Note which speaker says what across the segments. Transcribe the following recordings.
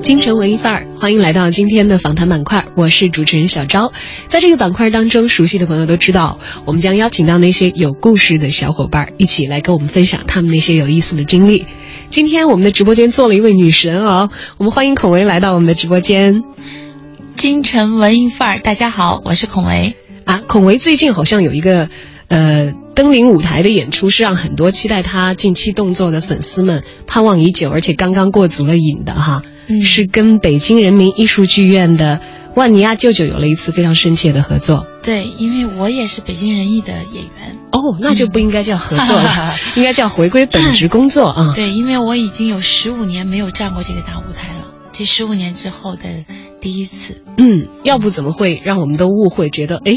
Speaker 1: 京城文艺范儿，欢迎来到今天的访谈板块，我是主持人小昭。在这个板块当中，熟悉的朋友都知道，我们将邀请到那些有故事的小伙伴，一起来跟我们分享他们那些有意思的经历。今天我们的直播间坐了一位女神哦、我们欢迎孔维来到我们的直播间
Speaker 2: 京城文艺范儿，大家好，我是孔维。
Speaker 1: 啊。孔维最近好像有一个呃登临舞台的演出，是让很多期待他近期动作的粉丝们盼望已久，而且刚刚过足了瘾的哈。
Speaker 2: 嗯
Speaker 1: 是跟北京人民艺术剧院的万尼亚舅舅有了一次非常深切的合作。
Speaker 2: 对，因为我也是北京人艺的演员。
Speaker 1: 哦，那就不应该叫合作了，应该叫回归本职工作啊。
Speaker 2: 对，因为我已经有十五年没有站过这个大舞台了，这十五年之后的第一次。
Speaker 1: 嗯，要不怎么会让我们都误会，觉得诶，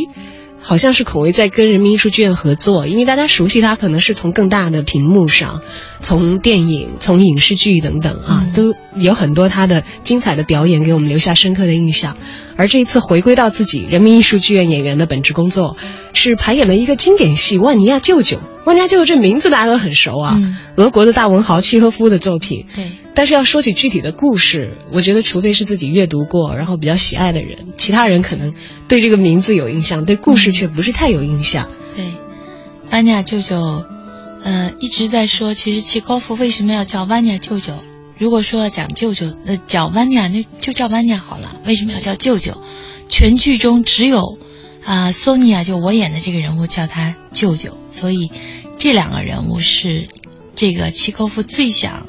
Speaker 1: 好像是孔维在跟人民艺术剧院合作，因为大家熟悉他可能是从更大的屏幕上，从电影、从影视剧等等啊，
Speaker 2: 嗯
Speaker 1: 都有很多他的精彩的表演给我们留下深刻的印象。而这一次回归到自己人民艺术剧院演员的本职工作，是排演了一个经典戏《万尼亚舅舅》。万尼亚舅舅这名字大家都很熟啊，
Speaker 2: 嗯
Speaker 1: 俄国的大文豪契诃夫的作品。
Speaker 2: 对，
Speaker 1: 但是要说起具体的故事，我觉得除非是自己阅读过，然后比较喜爱的人，其他人可能对这个名字有印象，对故事却不是太有印象。
Speaker 2: 对，万尼亚舅舅，呃，一直在说，其实契诃夫为什么要叫万尼亚舅舅？如果说要讲舅舅，呃，讲万尼亚那就叫万尼亚好了。为什么要叫舅舅？全剧中只有啊，索尼娅就我演的这个人物叫他舅舅，所以这两个人物是这个契诃夫最想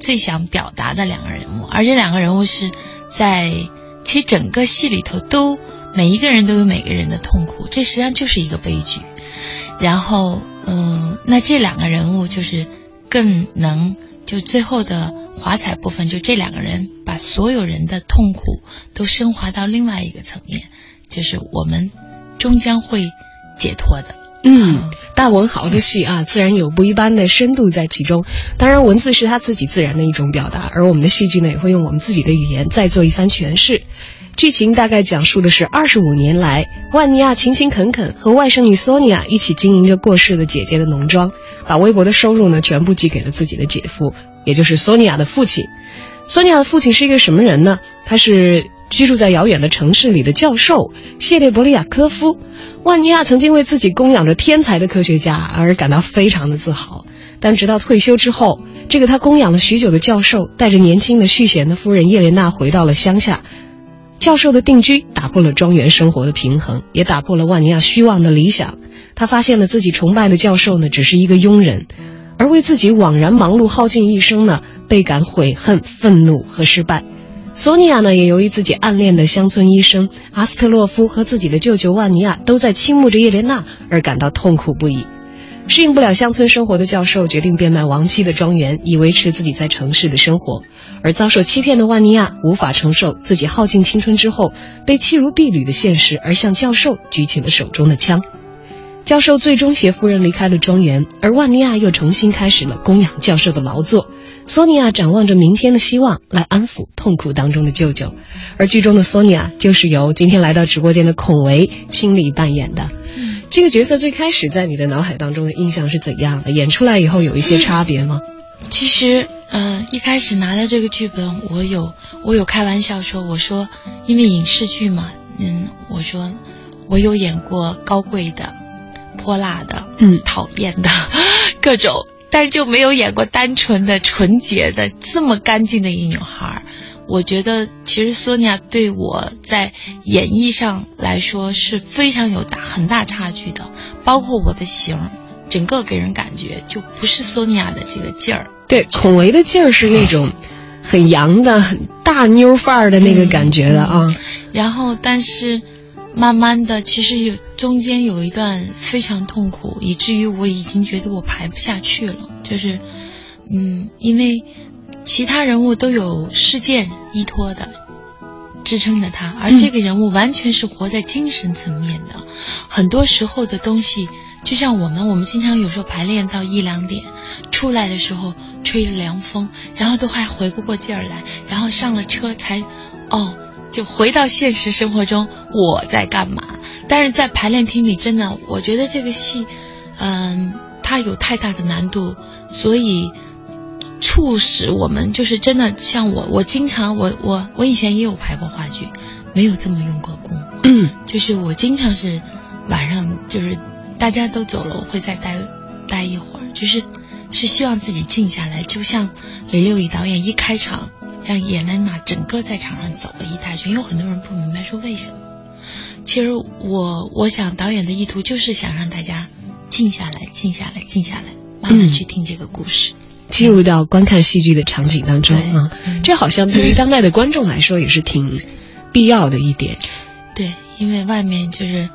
Speaker 2: 最想表达的两个人物，而这两个人物是在其实整个戏里头都每一个人都有每个人的痛苦，这实际上就是一个悲剧。然后，嗯，那这两个人物就是更能就最后的华彩部分，就这两个人把所有人的痛苦都升华到另外一个层面，就是我们终将会解脱的。
Speaker 1: 嗯，大文豪的戏啊，自然有不一般的深度在其中。当然，文字是他自己自然的一种表达，而我们的戏剧呢，也会用我们自己的语言再做一番诠释。剧情大概讲述的是二十五年来，万尼亚勤勤恳恳和外甥女索尼娅一起经营着过世的姐姐的农庄，把微薄的收入呢全部寄给了自己的姐夫，也就是索尼娅的父亲。索尼娅的父亲是一个什么人呢？他是居住在遥远的城市里的教授谢列伯利亚科夫。万尼亚曾经为自己供养着天才的科学家而感到非常的自豪，但直到退休之后，这个他供养了许久的教授带着年轻的续弦的夫人叶莲娜回到了乡下。教授的定居打破了庄园生活的平衡，也打破了万尼亚虚妄的理想。他发现了自己崇拜的教授呢，只是一个庸人，而为自己枉然忙碌耗尽一生呢，倍感悔恨、愤怒和失败。索尼娅呢，也由于自己暗恋的乡村医生阿斯特洛夫和自己的舅舅万尼亚都在倾慕着叶莲娜，而感到痛苦不已。适应不了乡村生活的教授决定变卖亡妻的庄园，以维持自己在城市的生活。而遭受欺骗的万尼亚无法承受自己耗尽青春之后被弃如敝履的现实，而向教授举起了手中的枪。教授最终携夫人离开了庄园，而万尼亚又重新开始了供养教授的劳作。索尼娅展望着明天的希望，来安抚痛苦当中的舅舅。而剧中的索尼娅就是由今天来到直播间的孔维亲力扮演的。这个角色最开始在你的脑海当中的印象是怎样的？演出来以后有一些差别吗？
Speaker 2: 其实，嗯、一开始拿到这个剧本，我有我有开玩笑说，我说因为影视剧嘛，嗯，我说我有演过高贵的、泼辣的、
Speaker 1: 嗯
Speaker 2: 讨厌的 各种，但是就没有演过单纯的、纯洁的、这么干净的一女孩儿。我觉得其实索尼娅对我在演绎上来说是非常有大很大差距的，包括我的型儿，整个给人感觉就不是索尼娅的这个劲儿。
Speaker 1: 对，孔维的劲儿是那种很洋的、很大妞范儿的那个感觉的啊。
Speaker 2: 然后，但是慢慢的，其实有中间有一段非常痛苦，以至于我已经觉得我排不下去了。就是，嗯，因为其他人物都有事件依托的支撑着他，而这个人物完全是活在精神层面的。很多时候的东西，就像我们，我们经常有时候排练到一两点，出来的时候吹着凉风，然后都还回不过劲儿来，然后上了车才，哦，就回到现实生活中我在干嘛？但是在排练厅里，真的，我觉得这个戏，嗯，它有太大的难度，所以促使我们就是真的像我，我经常我我我以前也有排过话剧，没有这么用过功，
Speaker 1: 嗯，
Speaker 2: 就是我经常是晚上就是大家都走了，我会再待待一会儿，就是是希望自己静下来，就像李六乙导演一开场让叶兰娜整个在场上走了一大圈，有很多人不明白说为什么。其实我我想导演的意图就是想让大家静下来，静下来，静下来，慢慢去听这个故事，
Speaker 1: 进入到观看戏剧的场景当中啊，
Speaker 2: 嗯
Speaker 1: 这好像对于当代的观众来说也是挺必要的一点。
Speaker 2: 对，因为外面就是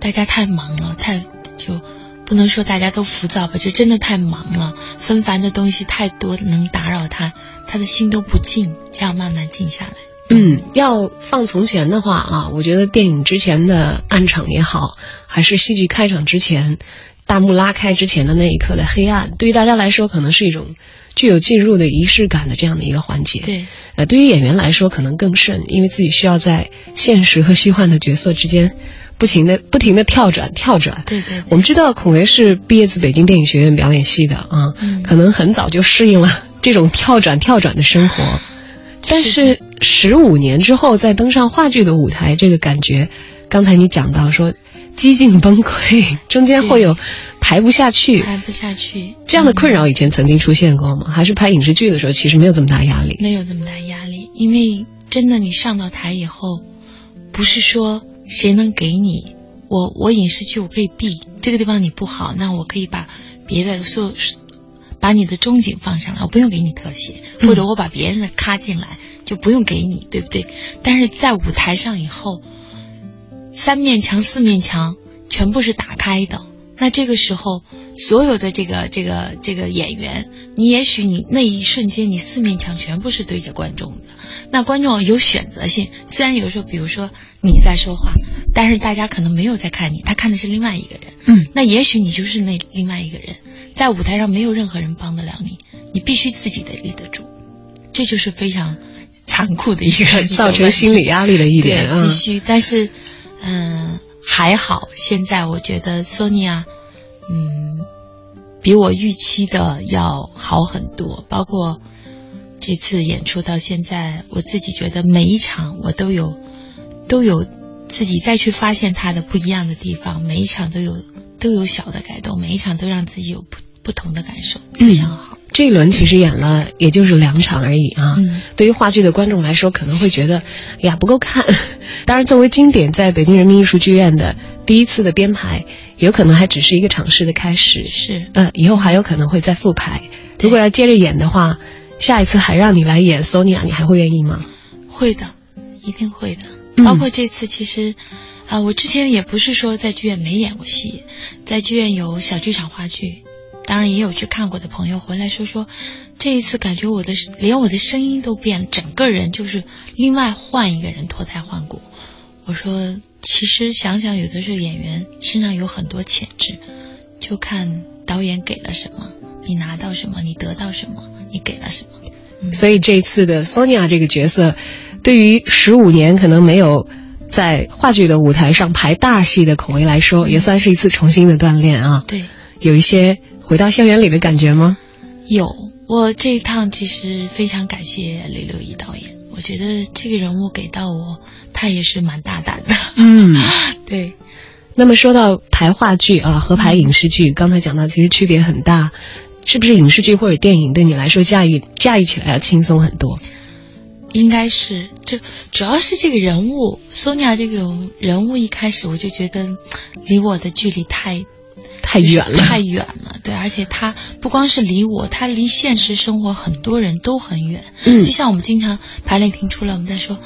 Speaker 2: 大家太忙了，太就不能说大家都浮躁吧，就真的太忙了，纷繁的东西太多，能打扰他，他的心都不静，这样慢慢静下来。
Speaker 1: 嗯，要放从前的话啊，我觉得电影之前的暗场也好，还是戏剧开场之前，大幕拉开之前的那一刻的黑暗，对于大家来说可能是一种具有进入的仪式感的这样的一个环节。，
Speaker 2: 对，
Speaker 1: 呃，对于演员来说可能更甚，因为自己需要在现实和虚幻的角色之间不停的不停的跳转跳转。
Speaker 2: 对对对
Speaker 1: 我们知道孔维是毕业自北京电影学院表演系的啊，
Speaker 2: 嗯
Speaker 1: 可能很早就适应了这种跳转跳转的生活。但是十五年之后再登上话剧的舞台，这个感觉，刚才你讲到说几近崩溃，中间会有排不下去
Speaker 2: 排不下去，
Speaker 1: 这样的困扰，以前曾经出现过吗？还是拍影视剧的时候其实没有这么大压力？
Speaker 2: 没有这么大压力，因为真的你上到台以后，不是说谁能给你，我我影视剧我可以避这个地方你不好，那我可以把别的所有把你的中景放上来，我不用给你特写，
Speaker 1: 嗯
Speaker 2: 或者我把别人的咔进来就不用给你，对不对？但是在舞台上以后，三面墙四面墙全部是打开的，那这个时候，所有的这个这个这个演员，你也许你那一瞬间，你四面墙全部是对着观众的，那观众有选择性。虽然有时候，比如说你在说话，但是大家可能没有在看你，他看的是另外一个人。
Speaker 1: 嗯，
Speaker 2: 那也许你就是那另外一个人，在舞台上没有任何人帮得了你，你必须自己得立得住，这就是非常残酷的一个
Speaker 1: 造成心理压力的一点，啊
Speaker 2: 必。须。但是，嗯，还好，现在我觉得 Sonia，嗯，比我预期的要好很多。包括这次演出到现在，我自己觉得每一场我都有都有自己再去发现他的不一样的地方，每一场都有都有小的改动，每一场都让自己有不不同的感受，非常好。
Speaker 1: 这一轮其实演了也就是两场而已啊。
Speaker 2: 嗯
Speaker 1: 对于话剧的观众来说，可能会觉得，哎呀不够看。当然，作为经典在北京人民艺术剧院的第一次的编排，有可能还只是一个尝试的开始。
Speaker 2: 是
Speaker 1: 嗯，以后还有可能会再复排。如果要接着演的话，下一次还让你来演 Sonia，你还会愿意吗？
Speaker 2: 会的，一定会的。
Speaker 1: 嗯
Speaker 2: 包括这次，其实，啊、我之前也不是说在剧院没演过戏，在剧院有小剧场话剧，当然也有去看过的朋友回来说说，这一次感觉我的连我的声音都变了，整个人就是另外换一个人，脱胎换骨。我说，其实想想，有的时候演员身上有很多潜质，就看导演给了什么，你拿到什么，你得到什么，你给了什么。嗯
Speaker 1: 所以这一次的 Sonia 这个角色，对于十五年可能没有在话剧的舞台上排大戏的孔维来说，也算是一次重新的锻炼啊。
Speaker 2: 对。
Speaker 1: 有一些回到校园里的感觉吗？
Speaker 2: 有，我这一趟其实非常感谢李六一导演，我觉得这个人物给到我，他也是蛮大胆的。
Speaker 1: 嗯，
Speaker 2: 对，
Speaker 1: 那么说到排话剧啊和排影视剧，刚才讲到其实区别很大，是不是影视剧或者电影对你来说驾驭驾驭起来要轻松很多？
Speaker 2: 应该是，就主要是这个人物，Sonia 这个人物一开始我就觉得离我的距离太
Speaker 1: 太远了，
Speaker 2: 太远了。对，而且他不光是离我，他离现实生活很多人都很远。
Speaker 1: 嗯
Speaker 2: 就像我们经常排练厅出来，我们在说，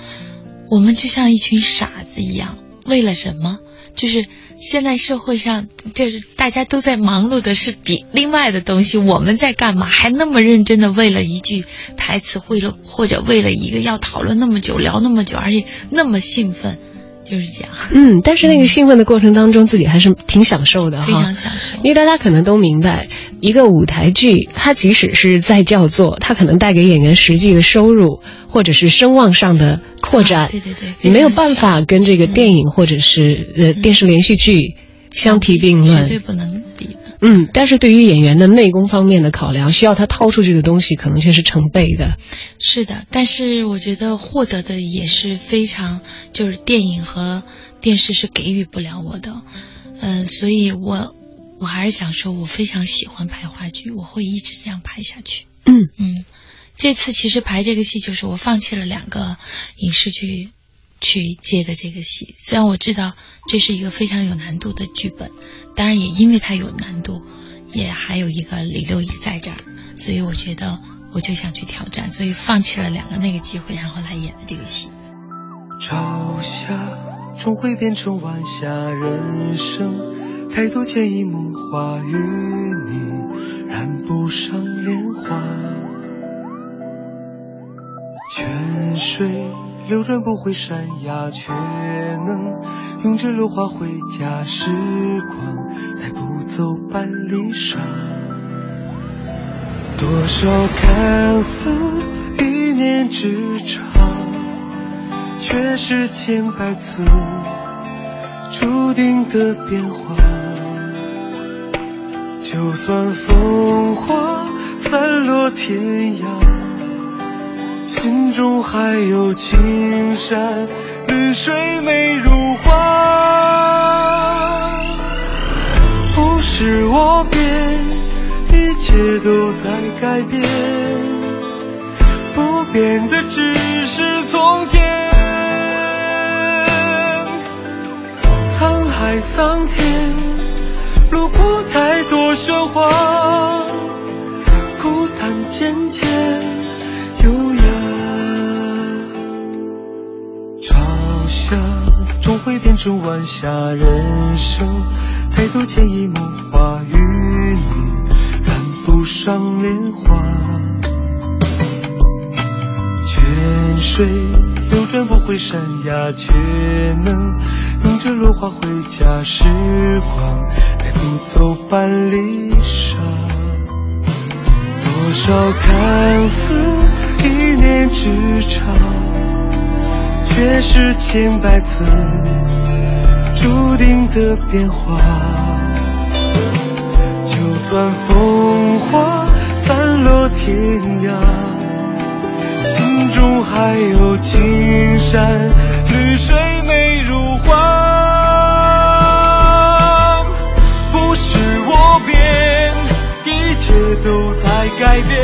Speaker 2: 我们就像一群傻子一样，为了什么？就是现在社会上就是大家都在忙碌的是比另外的东西，我们在干嘛？还那么认真的为了一句台词，为了或者为了一个要讨论那么久、聊那么久，而且那么兴奋。就是这样，
Speaker 1: 嗯，但是那个兴奋的过程当中，自己还是挺享受的哈，
Speaker 2: 非常享受。
Speaker 1: 因为大家可能都明白，一个舞台剧，它即使是在叫做，它可能带给演员实际的收入或者是声望上的扩展，
Speaker 2: 对对对，
Speaker 1: 你没有办法跟这个电影或者是呃电视连续剧相提并论，
Speaker 2: 绝对不能比。
Speaker 1: 嗯，但是对于演员的内功方面的考量，需要他掏出这个东西，可能却是成倍的。
Speaker 2: 是的，但是我觉得获得的也是非常，就是电影和电视是给予不了我的。嗯，所以我我还是想说，我非常喜欢拍话剧，我会一直这样拍下去。
Speaker 1: 嗯
Speaker 2: 嗯，这次其实排这个戏，就是我放弃了两个影视剧。去接的这个戏，虽然我知道这是一个非常有难度的剧本，当然也因为它有难度，也还有一个李六乙在这儿，所以我觉得我就想去挑战，所以放弃了两个那个机会，然后来演的这个戏。
Speaker 3: 朝霞终会变成晚霞，人生太多见一梦话，与你染不上莲花，泉水。流转不回山崖，却能拥着落花回家。时光带不走半粒沙，多少看似一念之差，却是千百次注定的变化。就算风花散落天涯。心中还有青山绿水美如画，不是我变，一切都在改变，不变的只是从前。沧海桑田，路过太多喧哗，孤单渐渐。终会变成晚霞，人生太多见一梦话，与你染不上莲花。泉水流转不回山崖，却能拥着落花回家。时光带不走半粒沙，多少看似一念之差。却是千百次注定的变化。就算风花散落天涯，心中还有青山绿水美如画。不是我变，一切都在改变，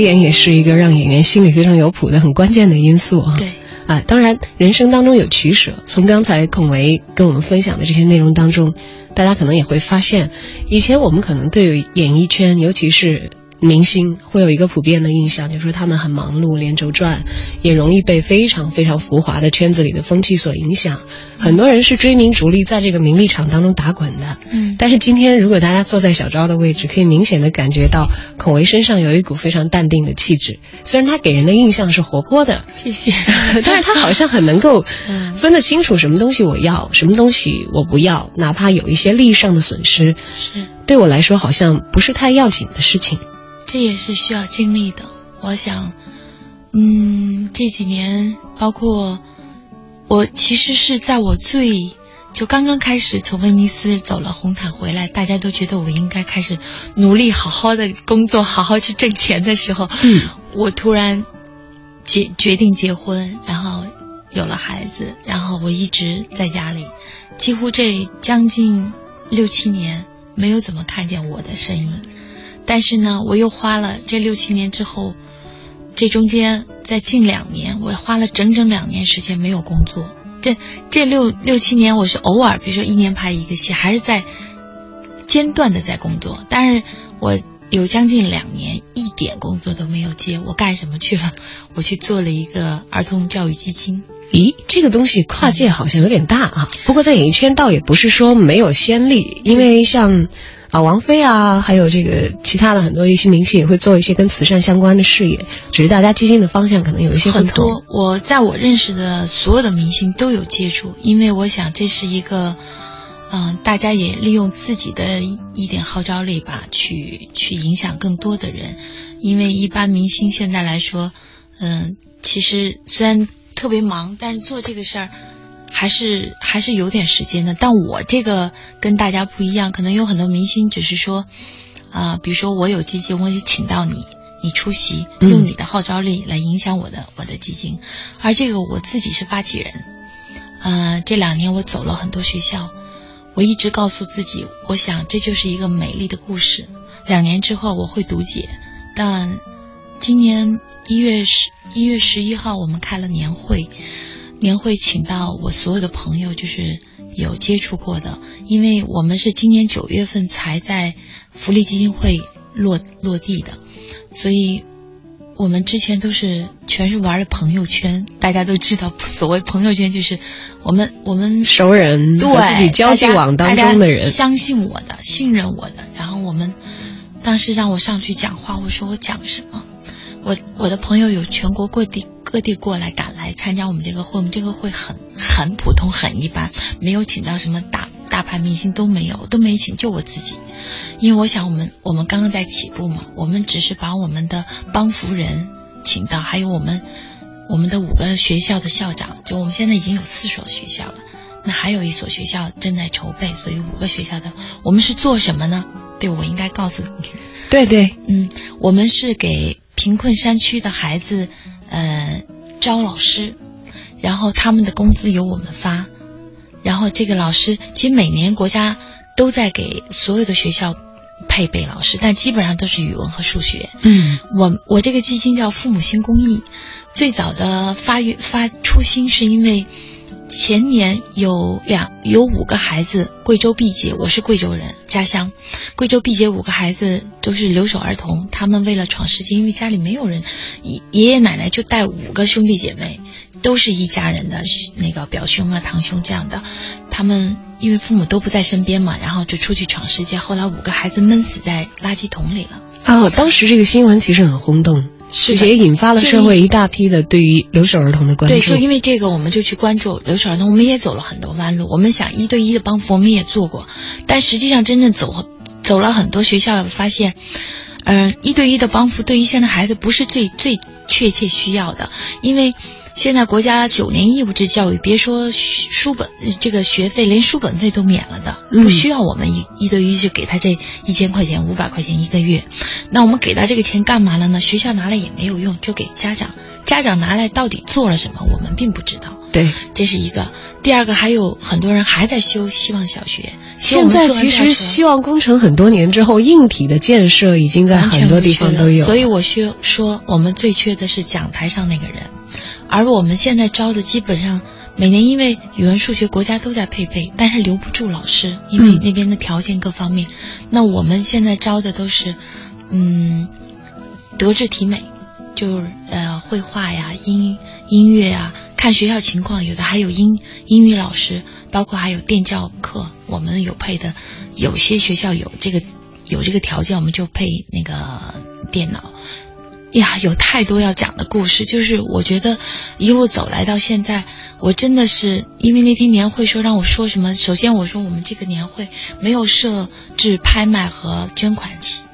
Speaker 1: 演也是一个让演员心里非常有谱的很关键的因素啊。
Speaker 2: 对。
Speaker 1: 啊，当然，人生当中有取舍。从刚才孔维跟我们分享的这些内容当中，大家可能也会发现，以前我们可能对演艺圈，尤其是。明星会有一个普遍的印象，就是说他们很忙碌，连轴转，也容易被非常非常浮华的圈子里的风气所影响。很多人是追名逐利，在这个名利场当中打滚的。
Speaker 2: 嗯，
Speaker 1: 但是今天如果大家坐在小昭的位置，可以明显的感觉到孔维身上有一股非常淡定的气质。虽然他给人的印象是活泼的，
Speaker 2: 谢谢，
Speaker 1: 但是他好像很能够 分得清楚什么东西我要，什么东西我不要，哪怕有一些利益上的损失，
Speaker 2: 是
Speaker 1: 对我来说好像不是太要紧的事情。
Speaker 2: 这也是需要经历的。我想，嗯，这几年，包括我，其实是在我最就刚刚开始从威尼斯走了红毯回来，大家都觉得我应该开始努力好好的工作，好好去挣钱的时候，
Speaker 1: 嗯，
Speaker 2: 我突然结决定结婚，然后有了孩子，然后我一直在家里，几乎这将近六七年没有怎么看见我的身影。但是呢，我又花了这六七年之后，这中间在近两年，我花了整整两年时间没有工作。这这六六七年，我是偶尔，比如说一年拍一个戏，还是在间断的在工作。但是我有将近两年一点工作都没有接，我干什么去了？我去做了一个儿童教育基金。
Speaker 1: 咦，这个东西跨界好像有点大啊。不过在演艺圈倒也不是说没有先例，因为像。啊，王菲啊，还有这个其他的很多一些明星也会做一些跟慈善相关的事业，只是大家基金的方向可能有一些
Speaker 2: 很多。我在我认识的所有的明星都有接触，因为我想这是一个，嗯，大家也利用自己的一点号召力吧，去去影响更多的人。因为一般明星现在来说，嗯，其实虽然特别忙，但是做这个事儿。还是还是有点时间的，但我这个跟大家不一样，可能有很多明星只是说，啊，比如说我有基金，我也请到你，你出席，用你的号召力来影响我的我的基金，而这个我自己是发起人，呃，这两年我走了很多学校，我一直告诉自己，我想这就是一个美丽的故事，两年之后我会读解，但今年一月十一月十一号我们开了年会。年会请到我所有的朋友，就是有接触过的，因为我们是今年九月份才在福利基金会落落地的，所以我们之前都是全是玩的朋友圈。大家都知道，所谓朋友圈就是我们我们
Speaker 1: 熟人
Speaker 2: 对
Speaker 1: 自己交际网当中的人，
Speaker 2: 相信我的，信任我的。然后我们当时让我上去讲话，我说我讲什么？我我的朋友有全国各地各地过来赶来参加我们这个会，我们这个会很很普通很一般，没有请到什么大大牌明星都没有，都没请，就我自己，因为我想我们我们刚刚在起步嘛，我们只是把我们的帮扶人请到，还有我们我们的五个学校的校长，就我们现在已经有四所学校了，那还有一所学校正在筹备，所以五个学校的我们是做什么呢？对，我应该告诉你，
Speaker 1: 对对，
Speaker 2: 嗯，我们是给。贫困山区的孩子，呃，招老师，然后他们的工资由我们发，然后这个老师其实每年国家都在给所有的学校配备老师，但基本上都是语文和数学。
Speaker 1: 嗯，
Speaker 2: 我我这个基金叫父母心公益，最早的发育发初心是因为。前年有两有五个孩子，贵州毕节，我是贵州人，家乡，贵州毕节五个孩子都是留守儿童，他们为了闯世界，因为家里没有人，爷爷奶奶就带五个兄弟姐妹，都是一家人的那个表兄啊堂兄这样的，他们因为父母都不在身边嘛，然后就出去闯世界，后来五个孩子闷死在垃圾桶里了。
Speaker 1: 啊，当时这个新闻其实很轰动。
Speaker 2: 是
Speaker 1: 也引发了社会一大批的对于留守儿童的关注。
Speaker 2: 对，就因为这个，我们就去关注留守儿童。我们也走了很多弯路。我们想一对一的帮扶，我们也做过，但实际上真正走走了很多学校，发现，嗯，一对一的帮扶对于现在孩子不是最最确切需要的。因为现在国家九年义务制教育，别说书本这个学费，连书本费都免了的，
Speaker 1: 嗯
Speaker 2: 不需要我们一一对一去给他这一千块钱、五百块钱一个月。那我们给他这个钱干嘛了呢？学校拿来也没有用，就给家长。家长拿来到底做了什么，我们并不知道。
Speaker 1: 对，
Speaker 2: 这是一个。第二个，还有很多人还在修希望小学。
Speaker 1: 现在其实希望工程很多年之后，硬体的建设已经在很多地方都有。
Speaker 2: 所以我需说，我们最缺的是讲台上那个人，而我们现在招的基本上每年因为语文、数学国家都在配备，但是留不住老师，因为那边的条件各方面。嗯、那我们现在招的都是，嗯，德智体美，就是呃绘画呀、音音乐呀。看学校情况，有的还有英英语老师，包括还有电教课，我们有配的。有些学校有这个有这个条件，我们就配那个电脑。呀，有太多要讲的故事，就是我觉得一路走来到现在，我真的是因为那天年会说让我说什么。首先我说我们这个年会没有设置拍卖和捐款期。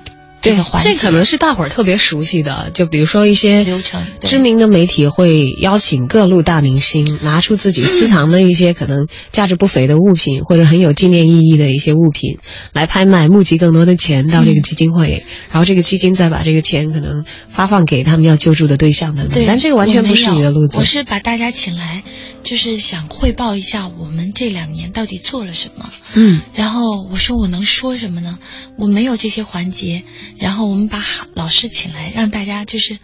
Speaker 2: 这个环
Speaker 1: 这可能是大伙儿特别熟悉的，就比如说一些
Speaker 2: 流程，
Speaker 1: 知名的媒体会邀请各路大明星拿出自己私 藏的一些可能价值不菲的物品，或者很有纪念意义的一些物品来拍卖，募集更多的钱到这个基金会，
Speaker 2: 嗯、
Speaker 1: 然后这个基金再把这个钱可能发放给他们要救助的对象等等。但这个完全不是你的路子。
Speaker 2: 我是把大家请来，就是想汇报一下我们这两年到底做了什么。
Speaker 1: 嗯，
Speaker 2: 然后我说我能说什么呢？我没有这些环节。然后我们把老师请来，让大家就是，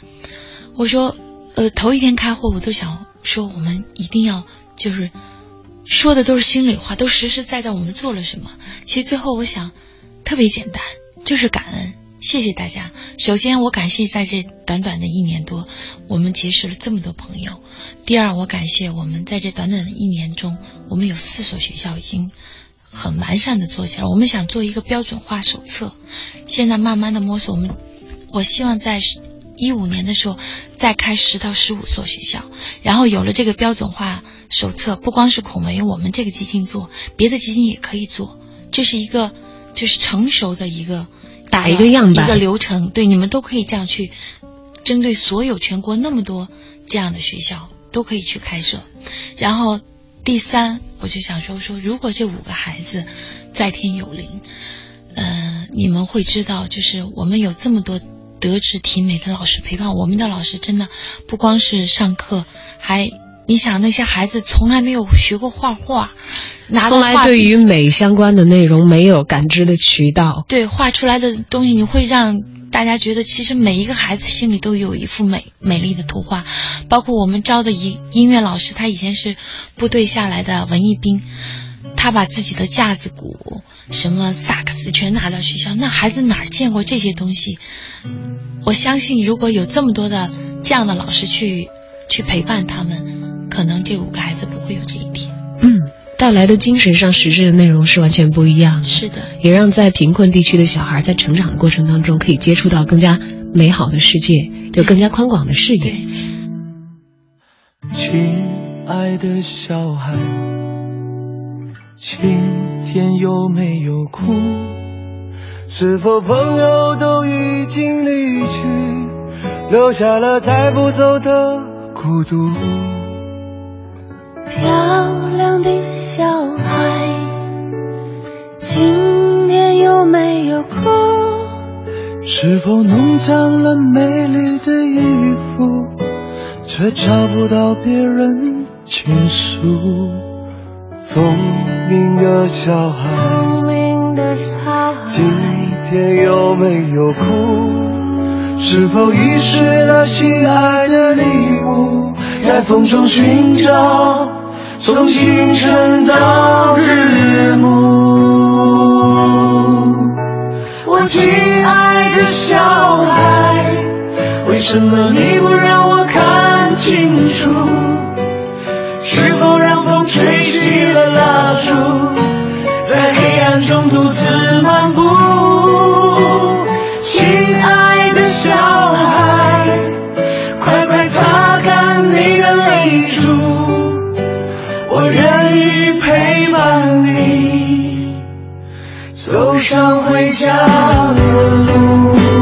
Speaker 2: 我说，呃，头一天开会我都想说，我们一定要就是说的都是心里话，都实实在在我们做了什么。其实最后我想，特别简单，就是感恩，谢谢大家。首先我感谢在这短短的一年多，我们结识了这么多朋友。第二，我感谢我们在这短短的一年中，我们有四所学校已经。很完善的做起来，我们想做一个标准化手册，现在慢慢的摸索。我们我希望在一五年的时候再开十到十五所学校，然后有了这个标准化手册，不光是孔维我们这个基金做，别的基金也可以做，这是一个就是成熟的一个
Speaker 1: 打一个样板
Speaker 2: 一个流程，对你们都可以这样去针对所有全国那么多这样的学校都可以去开设，然后。第三，我就想说说，如果这五个孩子在天有灵，呃，你们会知道，就是我们有这么多德智体美的老师陪伴，我们的老师真的不光是上课，还你想那些孩子从来没有学过画画，拿
Speaker 1: 从来对于美相关的内容没有感知的渠道，
Speaker 2: 对画出来的东西，你会让。大家觉得，其实每一个孩子心里都有一幅美美丽的图画，包括我们招的音音乐老师，他以前是部队下来的文艺兵，他把自己的架子鼓、什么萨克斯全拿到学校，那孩子哪见过这些东西？我相信，如果有这么多的这样的老师去去陪伴他们，可能这五个孩子不会有这一天。
Speaker 1: 嗯。带来的精神上实质的内容是完全不一样的，
Speaker 2: 是的，
Speaker 1: 也让在贫困地区的小孩在成长的过程当中可以接触到更加美好的世界，有更加宽广的视野。
Speaker 3: 亲爱的小孩，今天有没有哭？是否朋友都已经离去，留下了带不走的孤独？
Speaker 4: 漂亮的。小孩，今天有没有哭？
Speaker 3: 是否弄脏了美丽的衣服，却找不到别人倾诉？聪明的小孩，
Speaker 4: 聪明的小孩，
Speaker 3: 今天有没有哭？是否遗失了心爱的礼物，在风中寻找？从清晨到日暮，我亲爱的小孩，为什么你不让我看清楚？是否让风吹熄了蜡烛，在黑暗中独自漫步？上回家的路。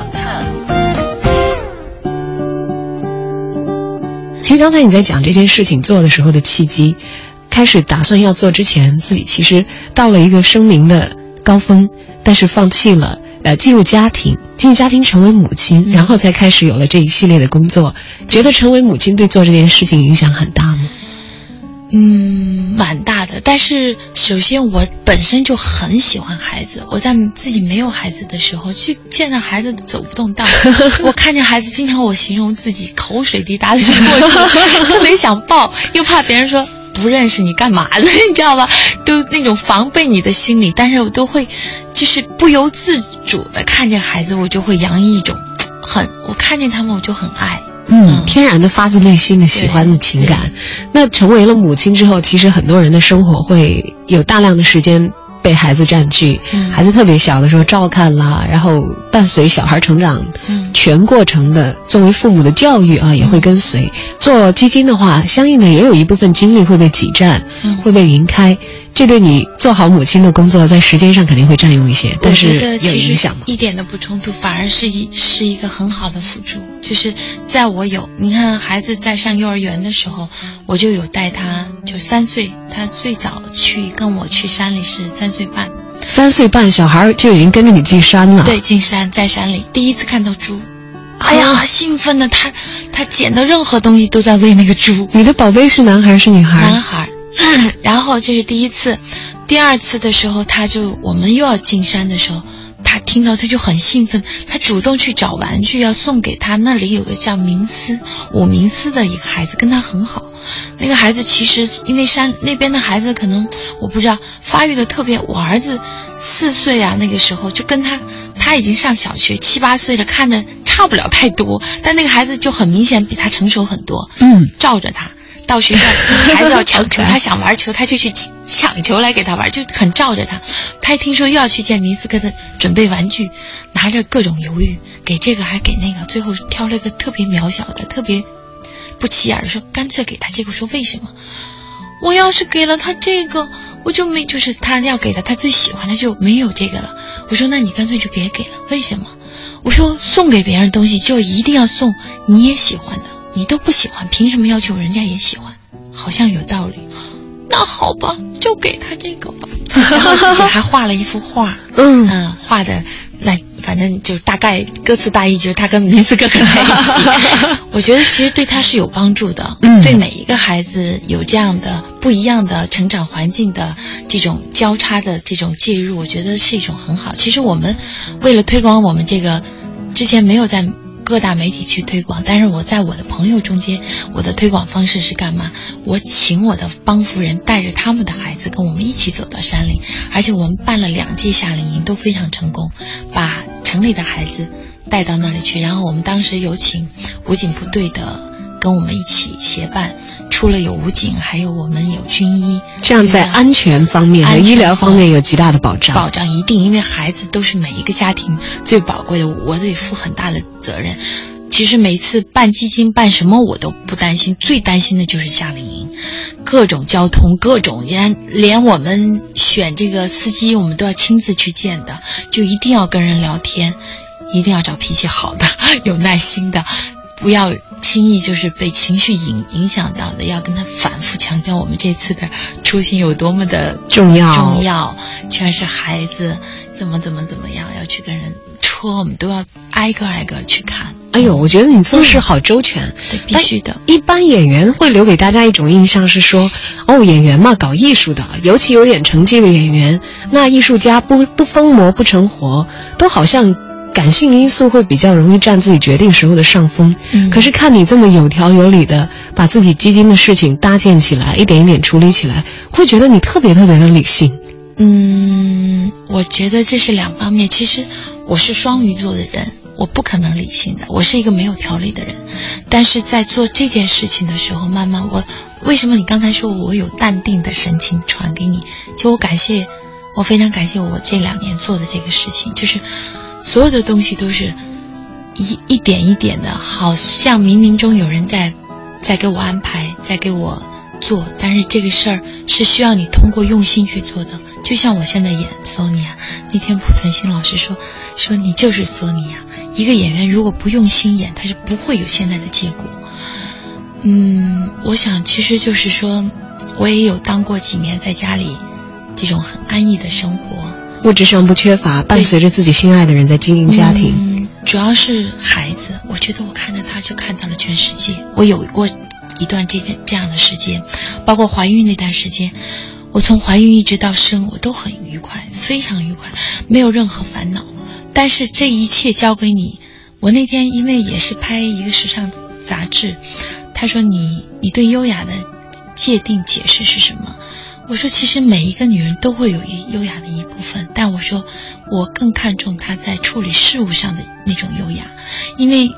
Speaker 1: 因为刚才你在讲这件事情做的时候的契机，开始打算要做之前，自己其实到了一个生命的高峰，但是放弃了。呃，进入家庭，进入家庭成为母亲，然后才开始有了这一系列的工作。觉得成为母亲对做这件事情影响很大吗？
Speaker 2: 嗯，蛮大的。但是首先我本身就很喜欢孩子，我在自己没有孩子的时候，去见到孩子都走不动道。我看见孩子，经常我形容自己口水滴答的就过去了，特别想抱，又怕别人说不认识你干嘛呢？你知道吧？都那种防备你的心理，但是我都会，就是不由自主的看见孩子，我就会洋溢一种很，我看见他们我就很爱。
Speaker 1: 嗯，天然的发自内心的喜欢的情感。那成为了母亲之后，其实很多人的生活会有大量的时间被孩子占据。
Speaker 2: 嗯
Speaker 1: 孩子特别小的时候照看啦，然后伴随小孩成长，
Speaker 2: 嗯
Speaker 1: 全过程的作为父母的教育啊，也会跟随。做基金的话，相应的也有一部分精力会被挤占，
Speaker 2: 嗯
Speaker 1: 会被云开。这对你做好母亲的工作，在时间上肯定会占用一些，但是有
Speaker 2: 其实
Speaker 1: 影响吗？
Speaker 2: 一点都不冲突，反而是一是一个很好的辅助。就是在我有你看孩子在上幼儿园的时候，我就有带他，就三岁，他最早去跟我去山里是三岁半，
Speaker 1: 三岁半小孩就已经跟着你进山了。
Speaker 2: 对，进山在山里第一次看到猪，哎呀，兴奋的他他捡到任何东西都在喂那个猪。
Speaker 1: 你的宝贝是男孩是女孩？
Speaker 2: 男孩儿。然后这是第一次，第二次的时候，他就我们又要进山的时候，他听到他就很兴奋，他主动去找玩具要送给他。那里有个叫明思武明思的一个孩子，跟他很好。那个孩子其实因为山那边的孩子可能我不知道发育的特别，我儿子四岁啊，那个时候就跟他他已经上小学七八岁了，看着差不了太多，但那个孩子就很明显比他成熟很多。
Speaker 1: 嗯，
Speaker 2: 照着他。到学校，孩子要抢球，他想玩球，他就去抢球来给他玩，就很照着他。他一听说又要去见明斯克的，准备玩具，拿着各种犹豫，给这个还是给那个，最后挑了一个特别渺小的、特别不起眼的，说干脆给他这个。说为什么？我要是给了他这个，我就没，就是他要给的他最喜欢的就没有这个了。我说那你干脆就别给了，为什么？我说送给别人东西就一定要送你也喜欢的。你都不喜欢，凭什么要求人家也喜欢？好像有道理。那好吧，就给他这个吧。然后自己还画了一幅画，
Speaker 1: 嗯
Speaker 2: 嗯，画的那反正就大概歌词大意就是他跟明斯哥哥在一起。我觉得其实对他是有帮助的，
Speaker 1: 嗯
Speaker 2: 对每一个孩子有这样的不一样的成长环境的这种交叉的这种介入，我觉得是一种很好。其实我们为了推广我们这个，之前没有在。各大媒体去推广，但是我在我的朋友中间，我的推广方式是干嘛？我请我的帮扶人带着他们的孩子跟我们一起走到山里，而且我们办了两届夏令营都非常成功，把城里的孩子带到那里去。然后我们当时有请武警部队的跟我们一起协办，除了有武警，还有我们有军医，
Speaker 1: 这样在安全方面和医疗方面有极大的保障。
Speaker 2: 保障一定，因为孩子都是每一个家庭最宝贵的，我得负很大的责任。其实每次办基金办什么我都不担心，最担心的就是夏令营，各种交通，各种连连我们选这个司机，我们都要亲自去见的，就一定要跟人聊天，一定要找脾气好的、有耐心的。不要轻易就是被情绪影影响到的，要跟他反复强调我们这次的出行有多么的
Speaker 1: 重要
Speaker 2: 重要，全是孩子怎么怎么怎么样，要去跟人车，我们都要挨个挨个去看。
Speaker 1: 哎呦，我觉得你做事好周全，
Speaker 2: 对，必须的。
Speaker 1: 一般演员会留给大家一种印象是说，哦，演员嘛，搞艺术的，尤其有点成绩的演员，那艺术家不不疯魔不成活，都好像感性因素会比较容易占自己决定时候的上风。
Speaker 2: 嗯
Speaker 1: 可是看你这么有条有理的把自己基金的事情搭建起来，一点一点处理起来，会会觉得你特别特别的理性。
Speaker 2: 嗯，我觉得这是两方面。其实我是双鱼座的人，我不可能理性的，我是一个没有条理的人。但是在做这件事情的时候，慢慢我为什么你刚才说我有淡定的神情传给你？就我感谢，我非常感谢我这两年做的这个事情，就是所有的东西都是一一点一点的，好像冥冥中有人在在给我安排，在给我做。但是这个事儿是需要你通过用心去做的。就像我现在演索尼娅，那天濮存昕老师说，说你就是索尼娅。一个演员如果不用心演，他是不会有现在的结果。嗯，我想其实就是说，我也有当过几年在家里这种很安逸的生活，
Speaker 1: 物质上不缺乏，伴随着自己心爱的人在经营家庭。
Speaker 2: 嗯，主要是孩子，我觉得我看到他就看到了全世界。我有过一段这件这样的时间，包括怀孕那段时间。我从怀孕一直到生，我都很愉快，非常愉快，没有任何烦恼。但是这一切交给你，我那天因为也是拍一个时尚杂志，他说你你对优雅的界定解释是什么？我说其实每一个女人都会有一优雅的一部分，但我说我更看重她在处理事物上的那种优雅，因为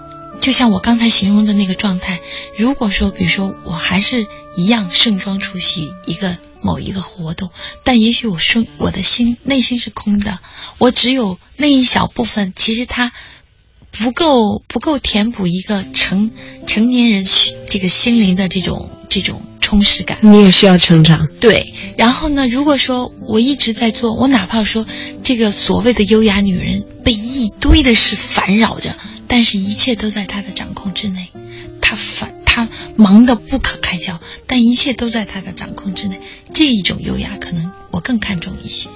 Speaker 2: 就像我刚才形容的那个状态，如果说比如说我还是一样盛装出席一个。某一个活动，但也许我说我的心内心是空的，我只有那一小部分，其实它不够不够填补一个成成年人这个心灵的这种这种充实感。
Speaker 1: 你也需要成长。
Speaker 2: 对，然后呢，如果说我一直在做，我哪怕说这个所谓的优雅女人被一堆的事烦扰着，但是一切都在她的掌控之内，她烦。她忙得不可开交，但一切都在她的掌控之内。这一种优雅，可能我更看重一些。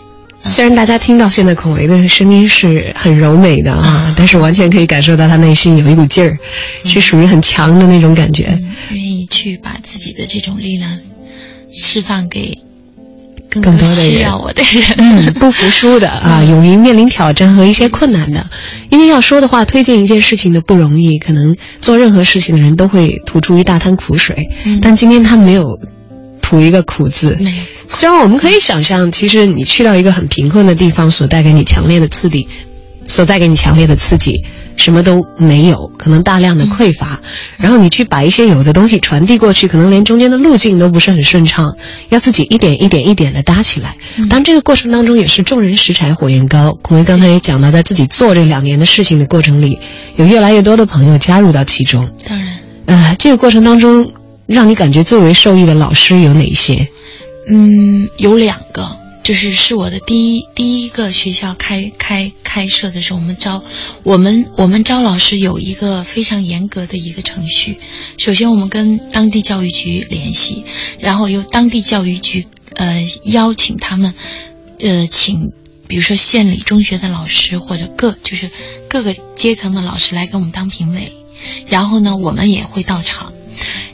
Speaker 1: 虽然大家听到现在孔维的声音是很柔美的啊，但是完全可以感受到他内心有一股劲儿，是属于很强的那种感觉。
Speaker 2: 去把自己的这种力量释放给。更
Speaker 1: 多的
Speaker 2: 需要我的人，
Speaker 1: 嗯，不服输的 啊，勇于面临挑战和一些困难的。因为要说的话，推荐一件事情的不容易，可能做任何事情的人都会吐出一大滩苦水。但今天他没有吐一个苦字。
Speaker 2: 没有。
Speaker 1: 虽然我们可以想象，其实你去到一个很贫困的地方，所带给你强烈的刺激，所带给你强烈的刺激。什么都没有，可能大量的匮乏，然后你去把一些有的东西传递过去，可能连中间的路径都不是很顺畅，要自己一点一点一点的搭起来。当然，这个过程当中也是众人拾柴火焰高。孔维刚才也讲到，在自己做这两年的事情的过程里，有越来越多的朋友加入到其中。
Speaker 2: 当然，
Speaker 1: 呃，这个过程当中，让你感觉最为受益的老师有哪些？
Speaker 2: 嗯，有两个。就是是我的第一第一个学校开开开设的时候，我们招我们我们招老师有一个非常严格的一个程序。首先，我们跟当地教育局联系，然后由当地教育局呃邀请他们，呃请比如说县里中学的老师或者各就是各个阶层的老师来给我们当评委，然后呢，我们也会到场。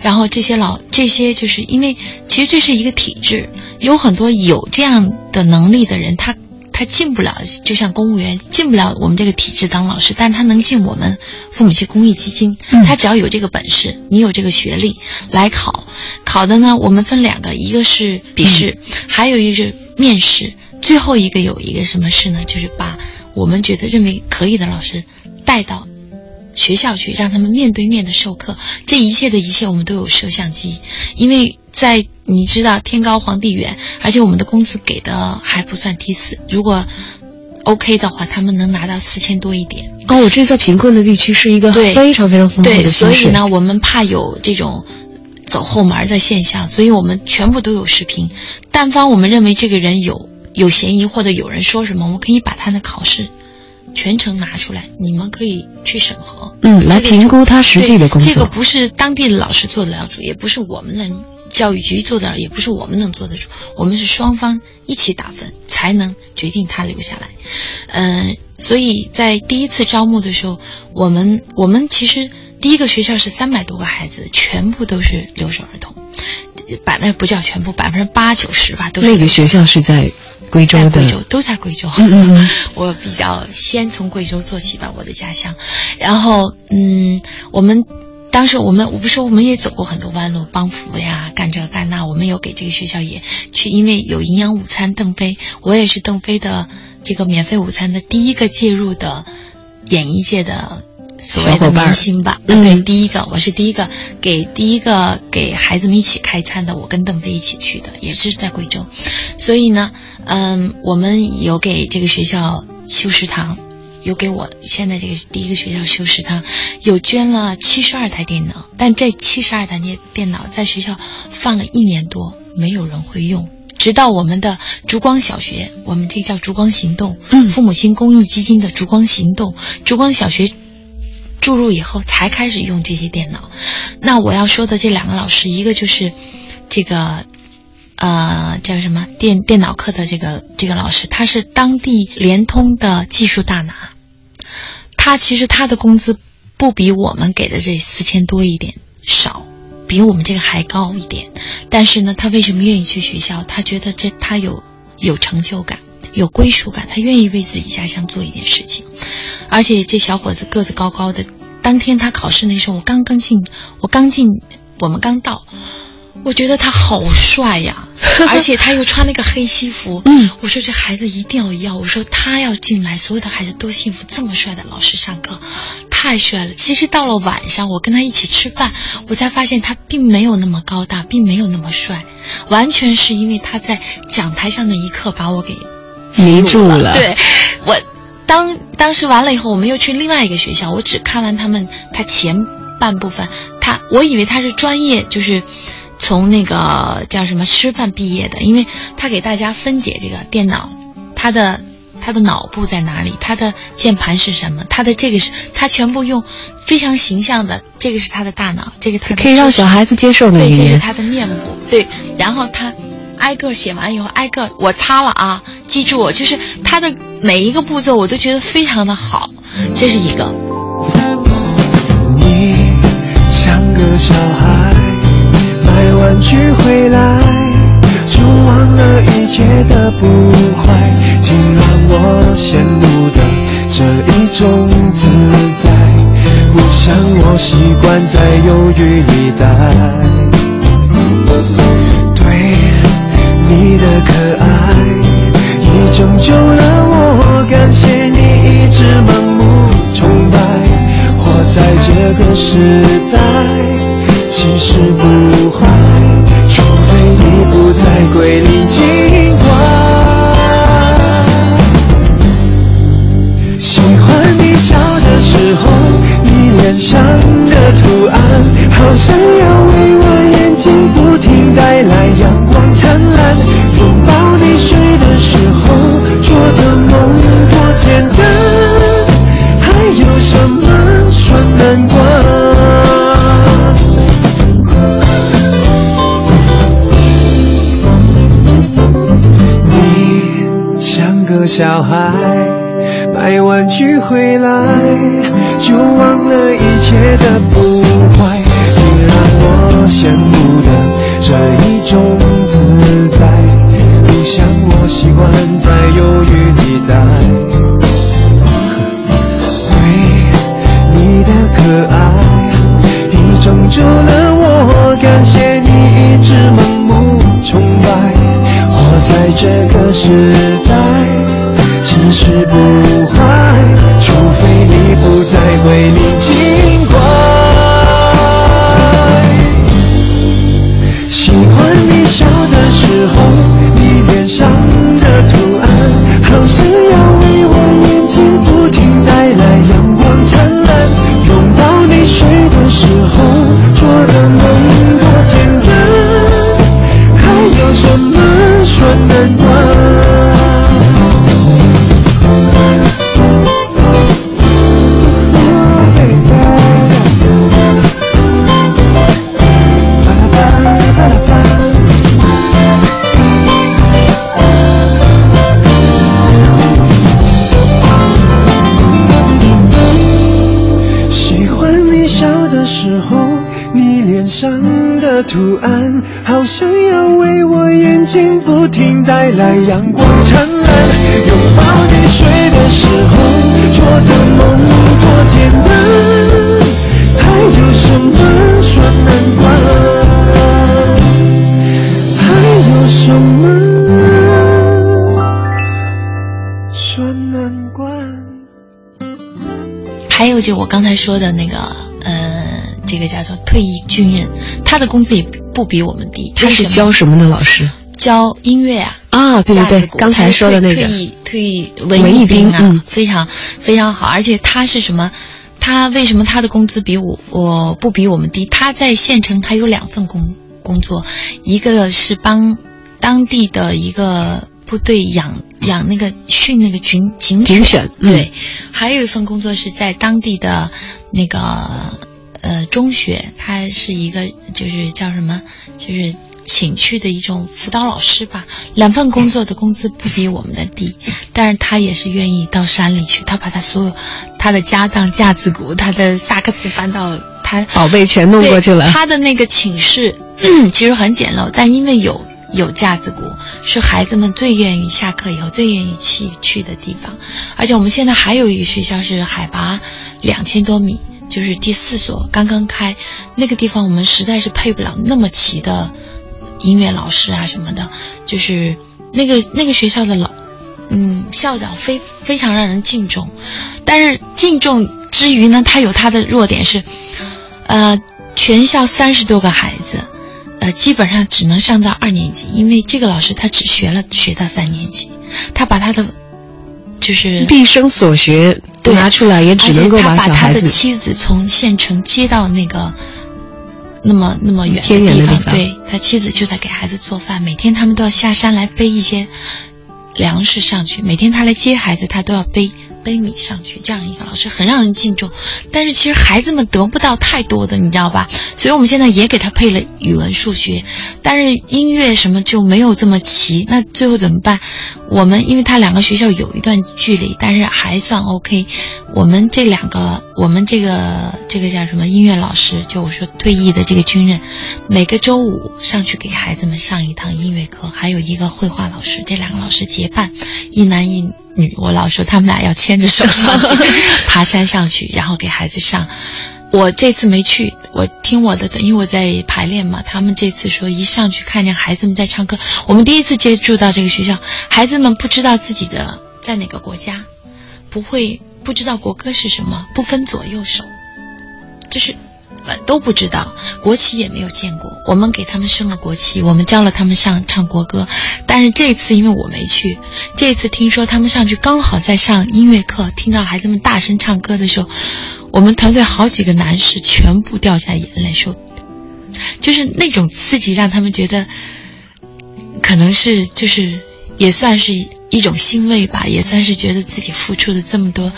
Speaker 2: 然后这些老这些就是因为其实这是一个体制，有很多有这样的能力的人，他他进不了，就像公务员进不了我们这个体制当老师，但他能进我们父母系公益基金。他只要有这个本事，你有这个学历来考，考的呢，我们分两个，一个是笔试，还有一个是面试，最后一个有一个什么事呢？就是把我们觉得认为可以的老师带到。学校去让他们面对面的授课，这一切的一切我们都有摄像机，因为在你知道天高皇帝远，而且我们的工资给的还不算低，四如果 OK 的话，他们能拿到四千多一点。
Speaker 1: 哦，我这在贫困的地区是一个非常非常丰厚的
Speaker 2: 对，所以呢，我们怕有这种走后门的现象，所以我们全部都有视频。但凡我们认为这个人有有嫌疑，或者有人说什么，我们可以把他的考试。全程拿出来，你们可以去审核，
Speaker 1: 嗯，来评估他实际的工作。
Speaker 2: 这个不是当地的老师做得了主，也不是我们能教育局做得了，也不是我们能做得主。我们是双方一起打分，才能决定他留下来。嗯，所以在第一次招募的时候，我们我们其实第一个学校是三百多个孩子，全部都是留守儿童，百分不叫全部，百分之八九十吧都是。
Speaker 1: 那个学校是在。贵州
Speaker 2: 贵州都在贵州，我比较先从贵州做起吧，我的家乡。然后，嗯，我们当时我们我不说，我们也走过很多弯路，帮扶呀，干这干那。我我们有给这个学校也去，因为有营养午餐，邓飞，我也是邓飞的这个免费午餐的第一个介入的演艺界的所谓的
Speaker 1: 小伙伴儿
Speaker 2: 明星吧。
Speaker 1: 嗯
Speaker 2: 对，第一个我是第一个给第一个给孩子们一起开餐的，我跟邓飞一起去的，也是在贵州。所以呢，嗯，我们有给这个学校修食堂。有给我现在这个第一个学校修食堂，有捐了七十二台电脑，但这七十二台电电脑在学校放了一年多，没有人会用。直到我们的烛光小学，我们这叫烛光行动，
Speaker 1: 嗯
Speaker 2: 父母亲公益基金的烛光行动，烛光小学注入以后才开始用这些电脑。那我要说的这两个老师，一个就是这个呃叫什么电电脑课的这个这个老师，他是当地联通的技术大拿，他其实他的工资不比我们给的这四千多一点少。比我们这个还高一点，但是呢，他为什么愿意去学校？他觉得这他有有成就感，有归属感，他愿意为自己家乡做一点事情。而且这小伙子个子高高的，当天他考试那时候，我刚刚进，我刚进，我们刚到，我觉得他好帅呀，而且他又穿那个黑西服，
Speaker 1: 嗯，
Speaker 2: 我说这孩子一定要要，我说他要进来，所有的孩子多幸福，这么帅的老师上课，太帅了。其实到了晚上，我跟他一起吃饭，我才发现他并没有那么高大，并没有那么帅，完全是因为他在讲台上那一刻把我给
Speaker 1: 迷住了。
Speaker 2: 对，我当当时完了以后，我们又去另外一个学校，我只看完他们他前半部分，他我以为他是专业，就是从那个叫什么师范毕业的，因为他给大家分解这个电脑，他的。他的脑部在哪里？他的键盘是什么？他的这个是，他全部用非常形象的，这个是他的大脑，这个他
Speaker 1: 可以让小孩子接受的
Speaker 2: 对。这是他的面部，对，然后他挨个写完以后，挨个我擦了啊，记住，就是他的每一个步骤我都觉得非常的好，这是一个。
Speaker 3: 你像个小孩，买玩具回来就忘了一切的不坏，竟让我羡慕的这一种自在，不像我习惯在忧郁里待。你的可爱，已拯救了我，感谢你一直盲目崇拜。活在这个时代，其实不坏，除非你不再鬼灵小孩，买玩具回来就忘了一切的不坏，你让我羡慕的这一种自在，不像我习惯在犹豫地带。对你的可爱，已拯救了我，感谢你一直盲目崇拜。活在这个时代，是不？在阳光灿烂拥抱你睡的时候做的梦多简单还有什么说难关还有什么算难关还
Speaker 2: 有就我刚才说的那个嗯这个叫做退役军人他的工资也不比我们低
Speaker 1: 他是教什么的老师？
Speaker 2: 教音乐啊。
Speaker 1: 啊，对对对刚才说的那个
Speaker 2: 退役退役
Speaker 1: 文
Speaker 2: 文
Speaker 1: 艺兵
Speaker 2: 啊，
Speaker 1: 嗯
Speaker 2: 非常非常好。而且他是什么？他为什么他的工资比我我不比我们低？他在县城他有两份工工作，一个是帮当地的一个部队养养那个训那个警警
Speaker 1: 警犬嗯
Speaker 2: 对，还有一份工作是在当地的那个呃中学，他是一个就是叫什么，就是请去的一种辅导老师吧。两份工作的工资不比我们的低，但是他也是愿意到山里去，他把他所有他的家当、架子鼓、他的萨克斯搬到他
Speaker 1: 宝贝全弄过去了。
Speaker 2: 他的那个寝室 其实很简陋，但因为有有架子鼓，是孩子们最愿意下课以后最愿意去去的地方。而且我们现在还有一个学校是海拔两千多米，就是第四所刚刚开，那个地方我们实在是配不了那么齐的音乐老师啊什么的，就是那个那个学校的老。嗯，校长非非常让人敬重，但是敬重之余呢，他有他的弱点是，呃，全校三十多个孩子，呃，基本上只能上到二年级，因为这个老师他只学了学到三年级，他把他的就是
Speaker 1: 毕生所学
Speaker 2: 对
Speaker 1: 拿出来，也只能够
Speaker 2: 把他的妻子从县城接到那个那么那么远
Speaker 1: 的
Speaker 2: 地方，
Speaker 1: 地方
Speaker 2: 对他妻子就在给孩子做饭，每天他们都要下山来背一些粮食上去，每天他来接孩子，他都要背背米上去，这样一个老师很让人敬重。但是其实孩子们得不到太多的，你知道吧？所以我们现在也给他配了语文、数学，但是音乐什么就没有这么齐。那最后怎么办？我们因为他两个学校有一段距离，但是还算 OK。我们这两个，我们这个这个叫什么音乐老师，就我说退役的这个军人，每个周五上去给孩子们上一堂音乐课，还有一个绘画老师，这两个老师结伴，一男一女。我老说他们俩要牵着手上去 爬山上去，然后给孩子上。我这次没去，我听我的，因为我在排练嘛。他们这次说一上去看见孩子们在唱歌，我们第一次接触到这个学校，孩子们不知道自己的在哪个国家，不会不知道国歌是什么，不分左右手，就是呃都不知道，国旗也没有见过。我们给他们升了国旗，我们教了他们上唱国歌，但是这次因为我没去，这次听说他们上去刚好在上音乐课，听到孩子们大声唱歌的时候，我们团队好几个男士全部掉下眼泪，说，就是那种刺激让他们觉得，可能是就是也算是一种欣慰吧，也算是觉得自己付出的这么多，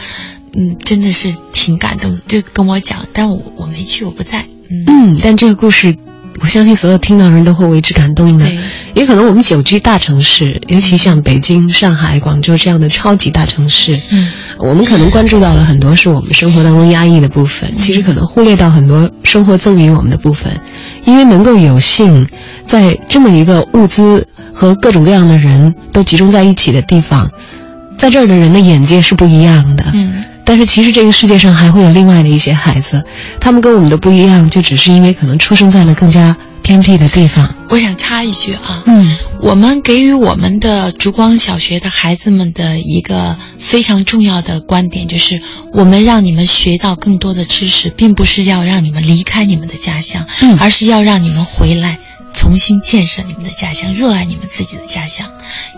Speaker 2: 嗯，真的是挺感动，就跟我讲，但我我没去，我不在，嗯，
Speaker 1: 嗯，但这个故事，我相信所有听到的人都会为之感动的。也可能我们久居大城市，尤其像北京、上海、广州这样的超级大城市，
Speaker 2: 嗯，
Speaker 1: 我们可能关注到了很多是我们生活当中压抑的部分，其实可能忽略到很多生活赠予我们的部分，因为能够有幸在这么一个物资和各种各样的人都集中在一起的地方，在这儿的人的眼界是不一样的，
Speaker 2: 嗯。
Speaker 1: 但是其实这个世界上还会有另外的一些孩子，他们跟我们的不一样，就只是因为可能出生在了更加偏僻的地方。
Speaker 2: 我想插一句啊，
Speaker 1: 嗯，
Speaker 2: 我们给予我们的烛光小学的孩子们的一个非常重要的观点，就是我们让你们学到更多的知识，并不是要让你们离开你们的家乡，
Speaker 1: 嗯
Speaker 2: 而是要让你们回来。重新建设你们的家乡，热爱你们自己的家乡。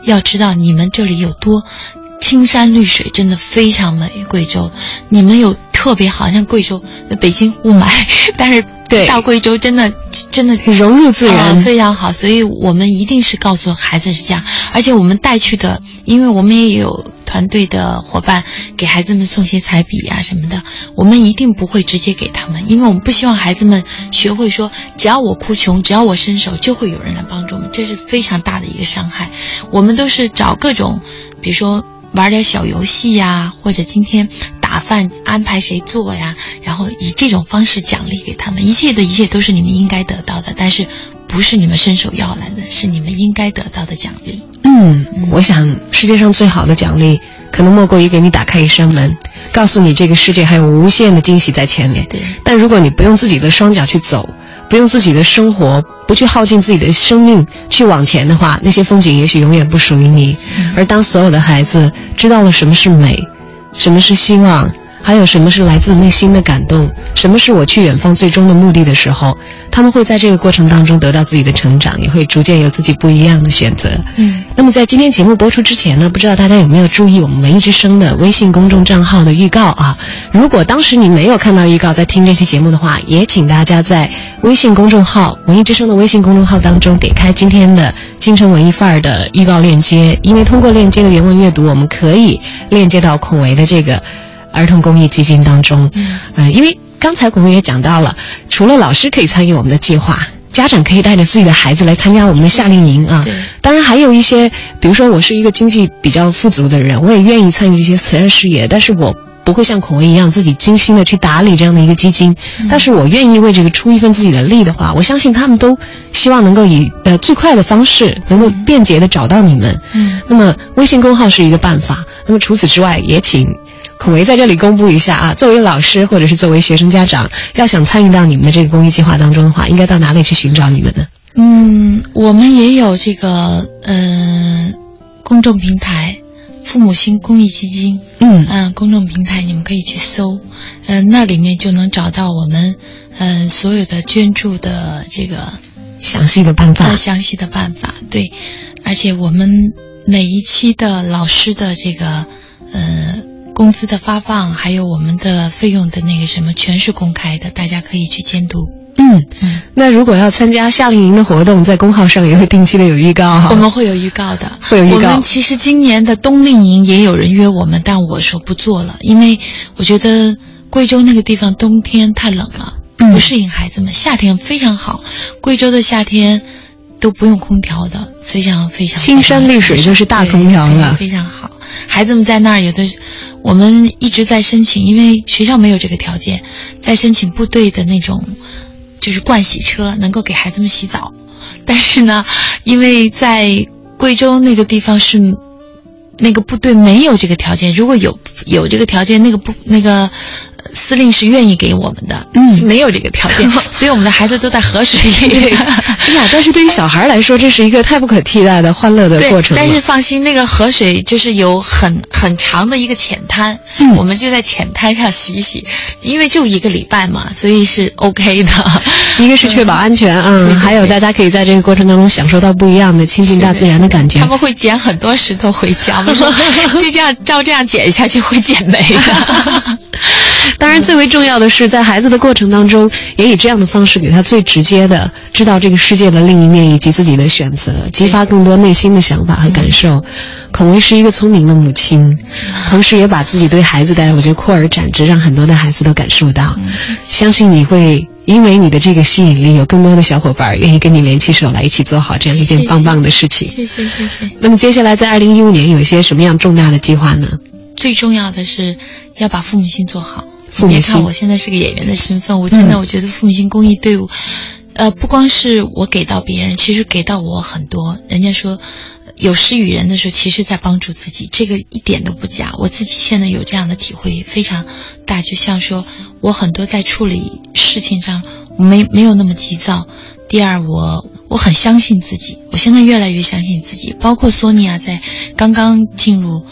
Speaker 2: 要知道你们这里有多青山绿水，真的非常美。贵州，你们有特别好，像贵州、北京雾霾，但是
Speaker 1: 对
Speaker 2: 到贵州真的真的
Speaker 1: 融入自然
Speaker 2: 啊非常好。所以我们一定是告诉孩子是这样，而且我们带去的，因为我们也有团队的伙伴给孩子们送些彩笔啊什么的，我们一定不会直接给他们，因为我们不希望孩子们学会说，只要我哭穷，只要我伸手，就会有人来帮助我们，这是非常大的一个伤害。我们都是找各种，比如说。玩点小游戏呀，或者今天打饭安排谁做呀，然后以这种方式奖励给他们，一切的一切都是你们应该得到的，但是不是你们伸手要来的，是你们应该得到的奖励。
Speaker 1: 嗯，我想世界上最好的奖励，可能莫过于给你打开一扇门，告诉你这个世界还有无限的惊喜在前面。
Speaker 2: 对，
Speaker 1: 但如果你不用自己的双脚去走，不用自己的生活，不去耗尽自己的生命去往前的话，那些风景也许永远不属于你。而当所有的孩子知道了什么是美，什么是希望，还有什么是来自内心的感动，什么是我去远方最终的目的的时候，他们会在这个过程当中得到自己的成长，也会逐渐有自己不一样的选择。
Speaker 2: 嗯，
Speaker 1: 那么在今天节目播出之前呢，不知道大家有没有注意我们文艺之声的微信公众账号的预告啊？如果当时你没有看到预告，在听这期节目的话，也请大家在微信公众号“文艺之声”的微信公众号当中点开今天的“京城文艺范儿”的预告链接，因为通过链接的原文阅读，我们可以链接到孔维的这个儿童公益基金当中。
Speaker 2: 嗯，
Speaker 1: 呃，因为刚才孔维也讲到了，除了老师可以参与我们的计划。家长可以带着自己的孩子来参加我们的夏令营啊
Speaker 2: 对，
Speaker 1: 当然还有一些，比如说我是一个经济比较富足的人，我也愿意参与这些慈善事业，但是我不会像孔维一样自己精心的去打理这样的一个基金，但是我愿意为这个出一份自己的力的话，我相信他们都希望能够以呃最快的方式，能够便捷的找到你们。
Speaker 2: 嗯，
Speaker 1: 那么微信公号是一个办法，那么除此之外，也请孔维在这里公布一下啊，作为老师或者是作为学生家长，要想参与到你们的这个公益计划当中的话，应该到哪里去寻找你们呢？
Speaker 2: 嗯，我们也有这个嗯、公众平台“父母心公益基金”，
Speaker 1: 嗯
Speaker 2: 嗯，公众平台你们可以去搜，嗯、那里面就能找到我们嗯、所有的捐助的这个
Speaker 1: 详细的办法
Speaker 2: 呃。详细的办法，对，而且我们每一期的老师的这个呃工资的发放，还有我们的费用的那个什么，全是公开的，大家可以去监督。
Speaker 1: 嗯，
Speaker 2: 嗯，
Speaker 1: 那如果要参加夏令营的活动，在公号上也会定期的有预告哈。
Speaker 2: 我们会有预告的，
Speaker 1: 会有预告
Speaker 2: 我们其实今年的冬令营也有人约我们，但我说不做了，因为我觉得贵州那个地方冬天太冷了，
Speaker 1: 嗯
Speaker 2: 不适应孩子们。夏天非常好，贵州的夏天都不用空调的，非常非常
Speaker 1: 青山绿水就是大空调了
Speaker 2: 非常好。孩子们在那儿有的，我们一直在申请，因为学校没有这个条件，在申请部队的那种，就是盥洗车，能够给孩子们洗澡。但是呢，因为在贵州那个地方是那个部队没有这个条件，如果有有这个条件，那个部那个司令是愿意给我们的，
Speaker 1: 嗯
Speaker 2: 没有这个条件，所以我们的孩子都在河水里。
Speaker 1: 哎呀，但是对于小孩来说，这是一个太不可替代的欢乐的过程了。
Speaker 2: 但是放心，那个河水就是有很很长的一个浅滩，
Speaker 1: 嗯
Speaker 2: 我们就在浅滩上洗洗，因为就一个礼拜嘛，所以是 OK 的。
Speaker 1: 一个是确保安全啊，还有大家可以在这个过程当中享受到不一样的亲近大自然的感觉
Speaker 2: 他。们会捡很多石头回家，我们说就这样照这样捡下去会捡没的。
Speaker 1: 当然，最为重要的是，在孩子的过程当中，也以这样的方式给他最直接的知道这个世界的另一面以及自己的选择，激发更多内心的想法和感受。孔维是一个聪明的母亲，同时也把自己对孩子的我觉得扩而展之，让很多的孩子都感受到。相信你会因为你的这个吸引力，有更多的小伙伴愿意跟你联起手来，一起做好这样一件棒棒的事情。
Speaker 2: 谢谢谢谢。
Speaker 1: 那么接下来在二零一五年有一些什么样重大的计划呢？
Speaker 2: 最重要的是要把父母亲做好。
Speaker 1: 父母心
Speaker 2: 别看我现在是个演员的身份，我真的
Speaker 1: 嗯
Speaker 2: 我觉得父母心公益队伍，呃，不光是我给到别人，其实给到我很多。人家说有施于人的时候，其实在帮助自己，这个一点都不假。我自己现在有这样的体会非常大，就像说我很多在处理事情上没没有那么急躁。第二，我我很相信自己，我现在越来越相信自己。包括索尼娅在刚刚进入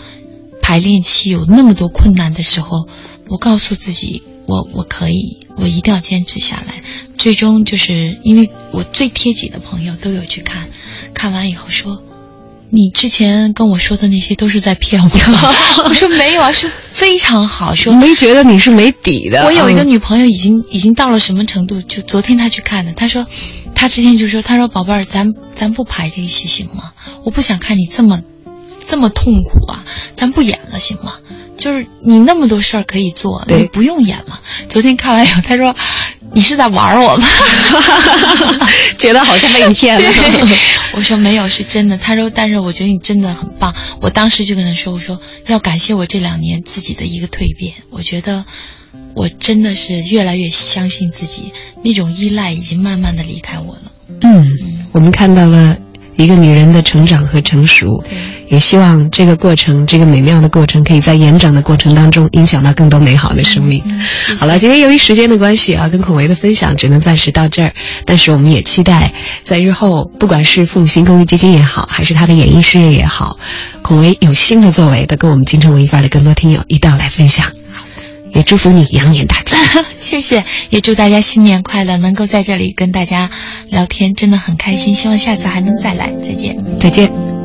Speaker 2: 排练期有那么多困难的时候，我告诉自己，我我可以，我一定要坚持下来。最终就是因为我最贴己的朋友都有去看，看完以后说。你之前跟我说的那些都是在骗我，我说没有啊，是非常好，说
Speaker 1: 没觉得你是没底的。
Speaker 2: 我有一个
Speaker 1: 嗯
Speaker 2: 女朋友，已经已经到了什么程度？就昨天她去看的，她说，她之前就说，她说宝贝儿，咱咱不排这一期行吗？我不想看你这么这么痛苦啊，咱不演了行吗？就是你那么多事儿可以做，你不用演了。昨天看完以后，他说，你是在玩我吗？
Speaker 1: 觉得好像被你骗了。
Speaker 2: 我说没有，是真的。他说，但是我觉得你真的很棒。我当时就跟他说，我说要感谢我这两年自己的一个蜕变。我觉得我真的是越来越相信自己，那种依赖已经慢慢的离开我了。
Speaker 1: 嗯，我们看到了一个女人的成长和成熟，也希望这个过程，这个美妙的过程，可以在延展的过程当中影响到更多美好的生命。
Speaker 2: 嗯谢谢
Speaker 1: 好了，今天由于时间的关系啊，跟孔维的分享只能暂时到这儿。但是我们也期待在日后，不管是父母心公益基金也好，还是他的演艺事业也好，孔维有新的作为的，跟我们京城文艺范儿的更多听友一道来分享。也祝福你羊年大吉。
Speaker 2: 谢谢，也祝大家新年快乐！能够在这里跟大家聊天，真的很开心。希望下次还能再来。再见，
Speaker 1: 再见。